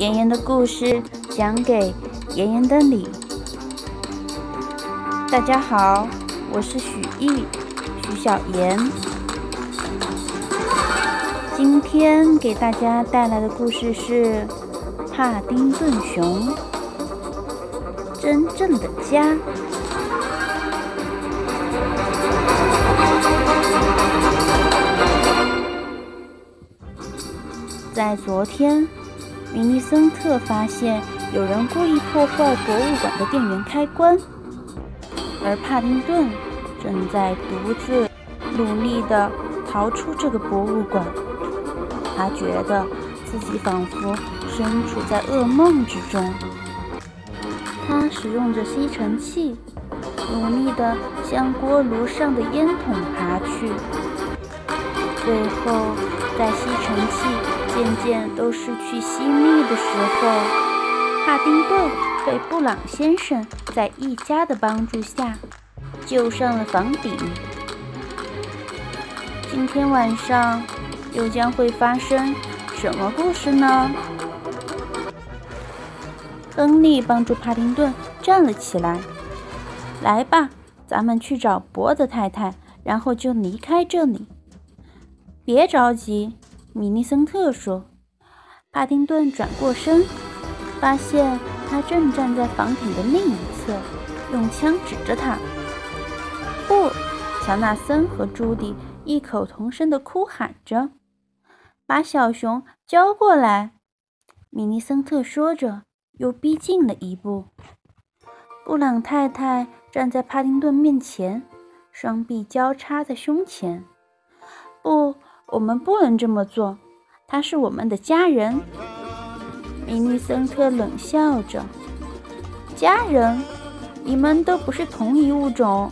妍妍的故事讲给妍妍的你。大家好，我是许艺，许小妍。今天给大家带来的故事是《帕丁顿熊真正的家》。在昨天，米尼森特发现有人故意破坏博物馆的电源开关，而帕丁顿正在独自努力地逃出这个博物馆。他觉得自己仿佛身处在噩梦之中。他使用着吸尘器，努力地向锅炉上的烟筒爬去，最后在吸尘器。渐渐都失去吸力的时候，帕丁顿被布朗先生在一家的帮助下救上了房顶。今天晚上又将会发生什么故事呢？亨利帮助帕丁顿站了起来。来吧，咱们去找博德太太，然后就离开这里。别着急。米尼森特说：“帕丁顿转过身，发现他正站在房顶的另一侧，用枪指着他。”不！乔纳森和朱迪异口同声地哭喊着：“把小熊交过来！”米尼森特说着，又逼近了一步。布朗太太站在帕丁顿面前，双臂交叉在胸前。“不！”我们不能这么做，他是我们的家人。米尼森特冷笑着：“家人？你们都不是同一物种。”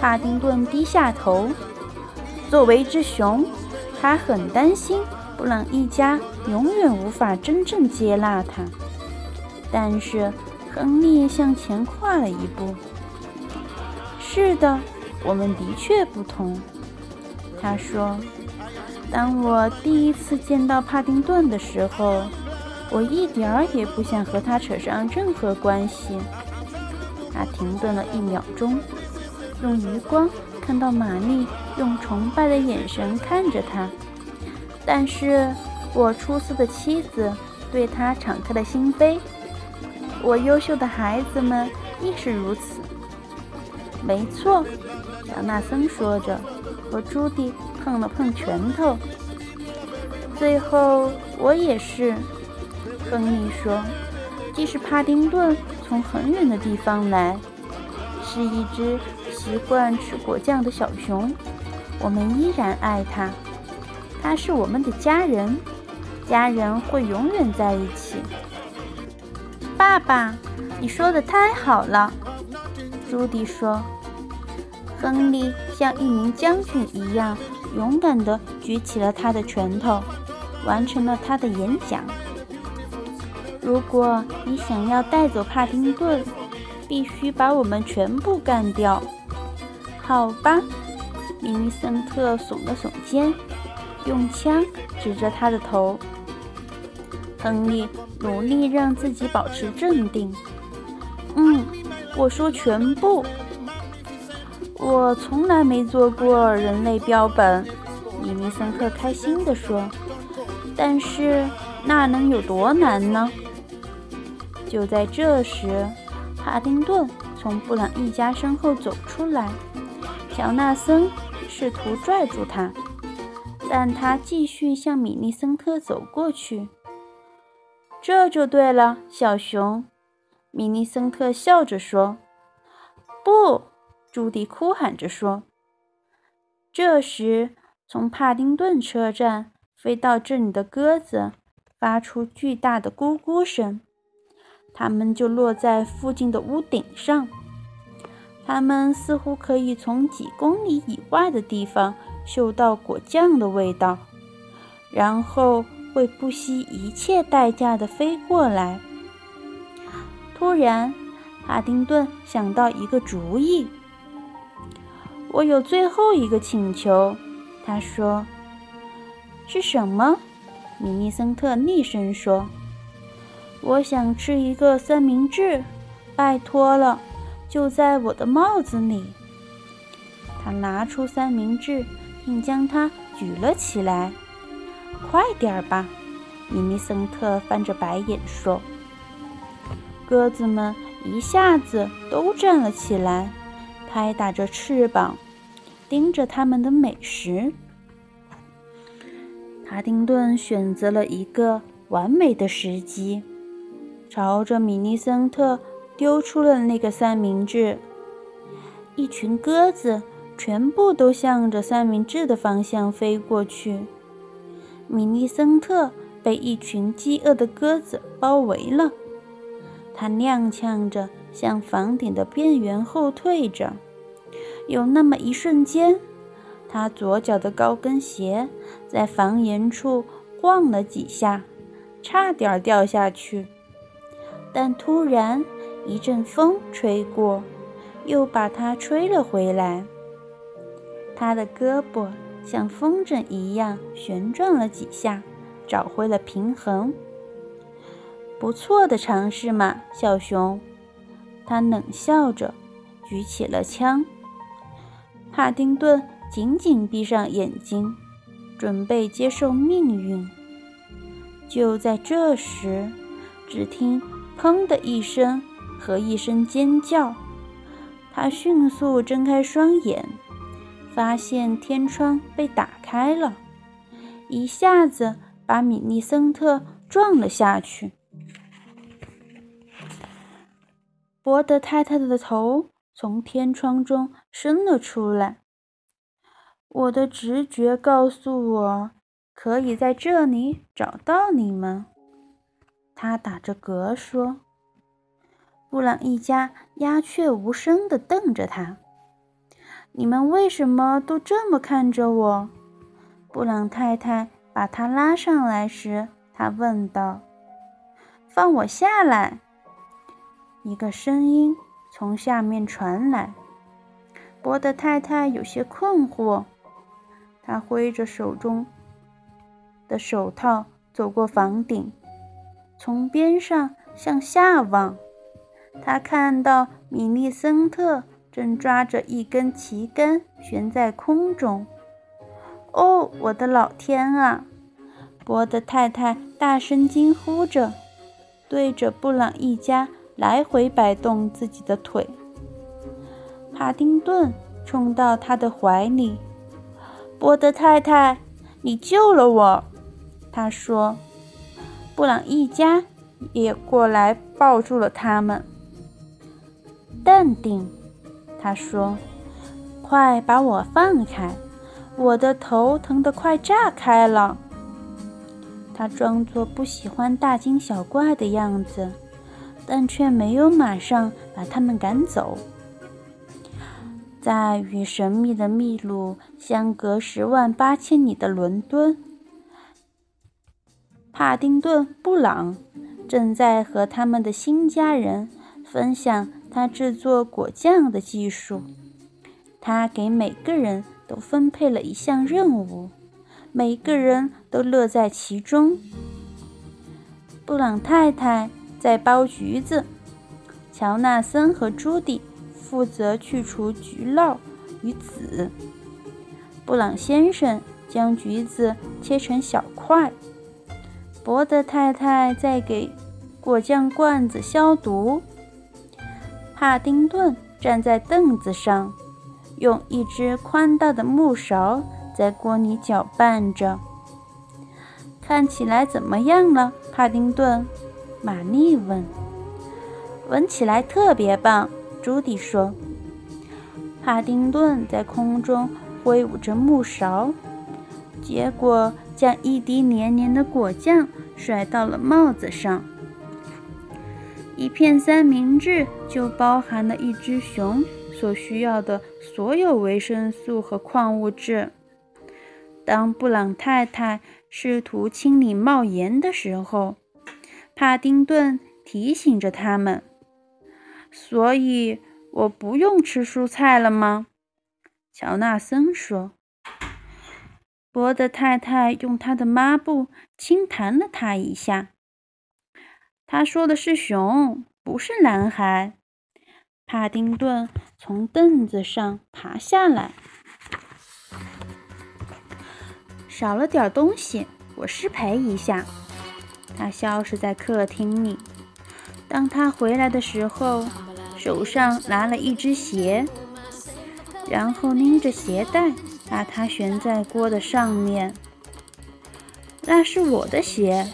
帕丁顿低下头。作为一只熊，他很担心布朗一家永远无法真正接纳他。但是亨利向前跨了一步。“是的，我们的确不同。”他说：“当我第一次见到帕丁顿的时候，我一点儿也不想和他扯上任何关系。”他停顿了一秒钟，用余光看到玛丽用崇拜的眼神看着他。但是我出色的妻子对他敞开了心扉，我优秀的孩子们亦是如此。没错，乔纳森说着。和朱迪碰了碰拳头，最后我也是。亨利说：“即使帕丁顿从很远的地方来，是一只习惯吃果酱的小熊，我们依然爱它。它是我们的家人，家人会永远在一起。”爸爸，你说的太好了，朱迪说。亨利像一名将军一样勇敢地举起了他的拳头，完成了他的演讲。如果你想要带走帕丁顿，必须把我们全部干掉。好吧，米尼森特耸了耸肩，用枪指着他的头。亨利努力让自己保持镇定。嗯，我说全部。我从来没做过人类标本，米尼森特开心地说。但是那能有多难呢？就在这时，帕丁顿从布朗一家身后走出来。乔纳森试图拽住他，但他继续向米尼森特走过去。这就对了，小熊，米尼森特笑着说。不。朱迪哭喊着说：“这时，从帕丁顿车站飞到这里的鸽子发出巨大的咕咕声，它们就落在附近的屋顶上。它们似乎可以从几公里以外的地方嗅到果酱的味道，然后会不惜一切代价地飞过来。”突然，帕丁顿想到一个主意。我有最后一个请求，他说。是什么？米尼森特厉声说。我想吃一个三明治，拜托了，就在我的帽子里。他拿出三明治，并将它举了起来。快点吧！米尼森特翻着白眼说。鸽子们一下子都站了起来，拍打着翅膀，盯着他们的美食。卡丁顿选择了一个完美的时机，朝着米尼森特丢出了那个三明治。一群鸽子全部都向着三明治的方向飞过去。米尼森特被一群饥饿的鸽子包围了，他踉跄着向房顶的边缘后退着。有那么一瞬间，他左脚的高跟鞋在房檐处晃了几下，差点掉下去。但突然一阵风吹过，又把他吹了回来。他的胳膊。像风筝一样旋转了几下，找回了平衡。不错的尝试嘛，小熊。他冷笑着，举起了枪。帕丁顿紧紧闭上眼睛，准备接受命运。就在这时，只听“砰”的一声和一声尖叫，他迅速睁开双眼。发现天窗被打开了，一下子把米利森特撞了下去。博德太太的头从天窗中伸了出来。我的直觉告诉我，可以在这里找到你们。他打着嗝说。布朗一家鸦雀无声地瞪着他。你们为什么都这么看着我？布朗太太把他拉上来时，他问道：“放我下来。”一个声音从下面传来。博德太太有些困惑，她挥着手中的手套走过房顶，从边上向下望，她看到米利森特。正抓着一根旗杆悬在空中。哦，我的老天啊！博德太太大声惊呼着，对着布朗一家来回摆动自己的腿。帕丁顿冲到他的怀里：“波德太太，你救了我！”他说。布朗一家也过来抱住了他们。淡定。他说：“快把我放开，我的头疼得快炸开了。”他装作不喜欢大惊小怪的样子，但却没有马上把他们赶走。在与神秘的秘鲁相隔十万八千里的伦敦，帕丁顿·布朗正在和他们的新家人分享。他制作果酱的技术，他给每个人都分配了一项任务，每个人都乐在其中。布朗太太在剥橘子，乔纳森和朱迪负责去除橘络与籽，布朗先生将橘子切成小块，博德太太在给果酱罐子消毒。帕丁顿站在凳子上，用一只宽大的木勺在锅里搅拌着。看起来怎么样了，帕丁顿？玛丽问。闻起来特别棒，朱迪说。帕丁顿在空中挥舞着木勺，结果将一滴黏黏的果酱甩到了帽子上。一片三明治就包含了一只熊所需要的所有维生素和矿物质。当布朗太太试图清理帽檐的时候，帕丁顿提醒着他们：“所以我不用吃蔬菜了吗？”乔纳森说。博德太太用她的抹布轻弹了他一下。他说的是熊，不是男孩。帕丁顿从凳子上爬下来，少了点东西，我失陪一下。他消失在客厅里。当他回来的时候，手上拿了一只鞋，然后拎着鞋带，把它悬在锅的上面。那是我的鞋，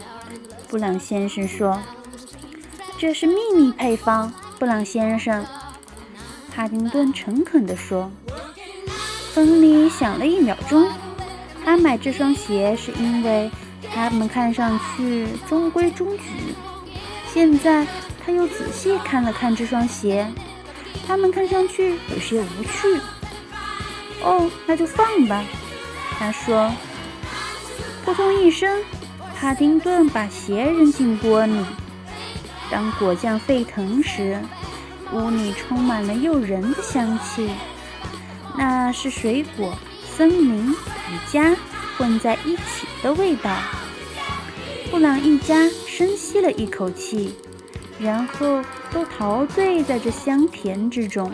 布朗先生说。这是秘密配方，布朗先生。帕丁顿诚恳地说：“亨利想了一秒钟，他买这双鞋是因为他们看上去中规中矩。现在他又仔细看了看这双鞋，他们看上去有些无趣。哦，那就放吧。”他说。扑通一声，帕丁顿把鞋扔进锅里。当果酱沸腾时，屋里充满了诱人的香气，那是水果、森林与家混在一起的味道。布朗一家深吸了一口气，然后都陶醉在这香甜之中。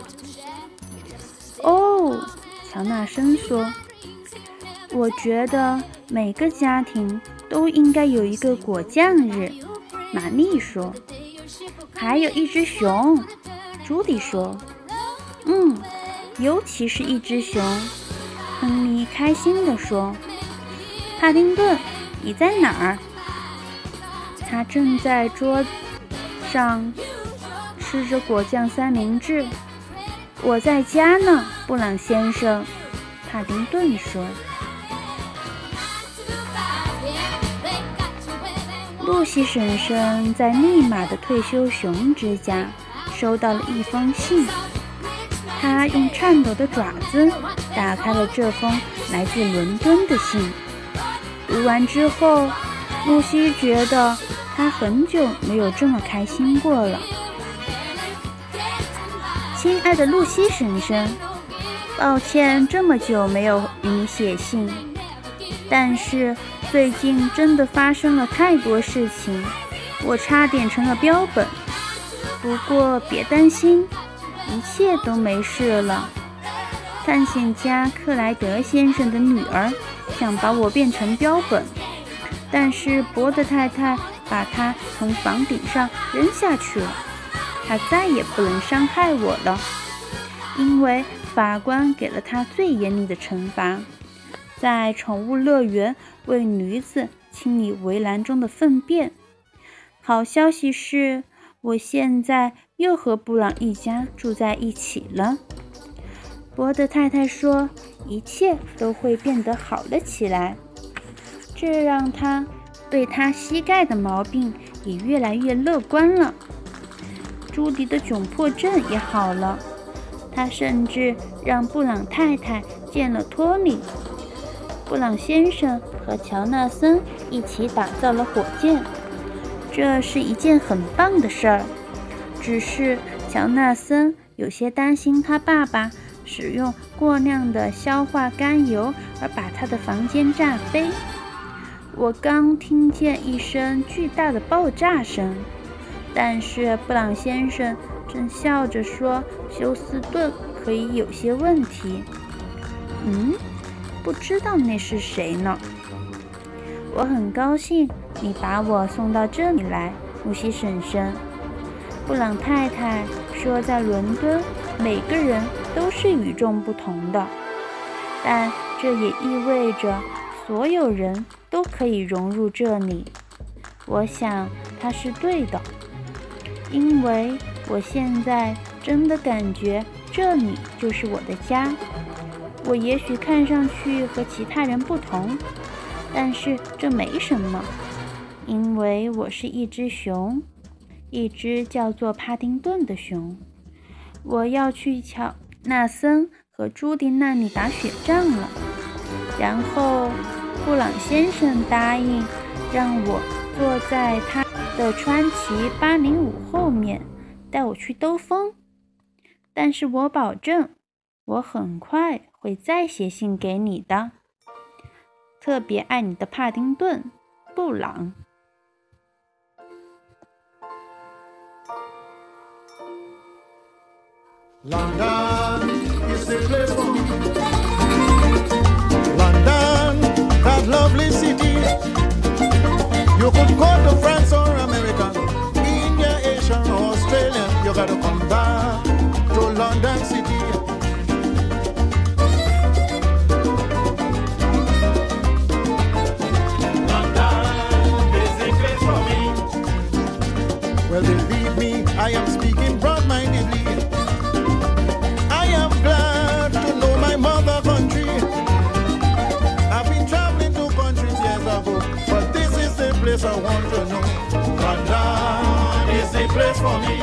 哦，乔纳森说：“我觉得每个家庭都应该有一个果酱日。”玛丽说。还有一只熊，朱迪说：“嗯，尤其是一只熊。”亨利开心地说：“帕丁顿，你在哪儿？”他正在桌上吃着果酱三明治。“我在家呢，布朗先生。”帕丁顿说。露西婶婶在密码的退休熊之家收到了一封信，她用颤抖的爪子打开了这封来自伦敦的信。读完之后，露西觉得她很久没有这么开心过了。亲爱的露西婶婶，抱歉这么久没有与你写信，但是。最近真的发生了太多事情，我差点成了标本。不过别担心，一切都没事了。探险家克莱德先生的女儿想把我变成标本，但是博德太太把她从房顶上扔下去了。她再也不能伤害我了，因为法官给了她最严厉的惩罚。在宠物乐园为驴子清理围栏中的粪便。好消息是，我现在又和布朗一家住在一起了。伯德太太说，一切都会变得好了起来，这让他对他膝盖的毛病也越来越乐观了。朱迪的窘迫症也好了，他甚至让布朗太太见了托尼。布朗先生和乔纳森一起打造了火箭，这是一件很棒的事儿。只是乔纳森有些担心他爸爸使用过量的硝化甘油而把他的房间炸飞。我刚听见一声巨大的爆炸声，但是布朗先生正笑着说：“休斯顿可以有些问题。”嗯。不知道那是谁呢？我很高兴你把我送到这里来，露西婶婶。布朗太太说，在伦敦，每个人都是与众不同的，但这也意味着所有人都可以融入这里。我想他是对的，因为我现在真的感觉这里就是我的家。我也许看上去和其他人不同，但是这没什么，因为我是一只熊，一只叫做帕丁顿的熊。我要去瞧纳森和朱迪那里打雪仗了。然后布朗先生答应让我坐在他的川崎八零五后面，带我去兜风。但是我保证，我很快。会再写信给你的。特别爱你的帕丁顿，布朗。London is the place for me. London, that lovely city. You could go to France or America, India, Asia, or Australia. You gotta come back to London City. London is the place for me. Well, believe me, I am speaking for me.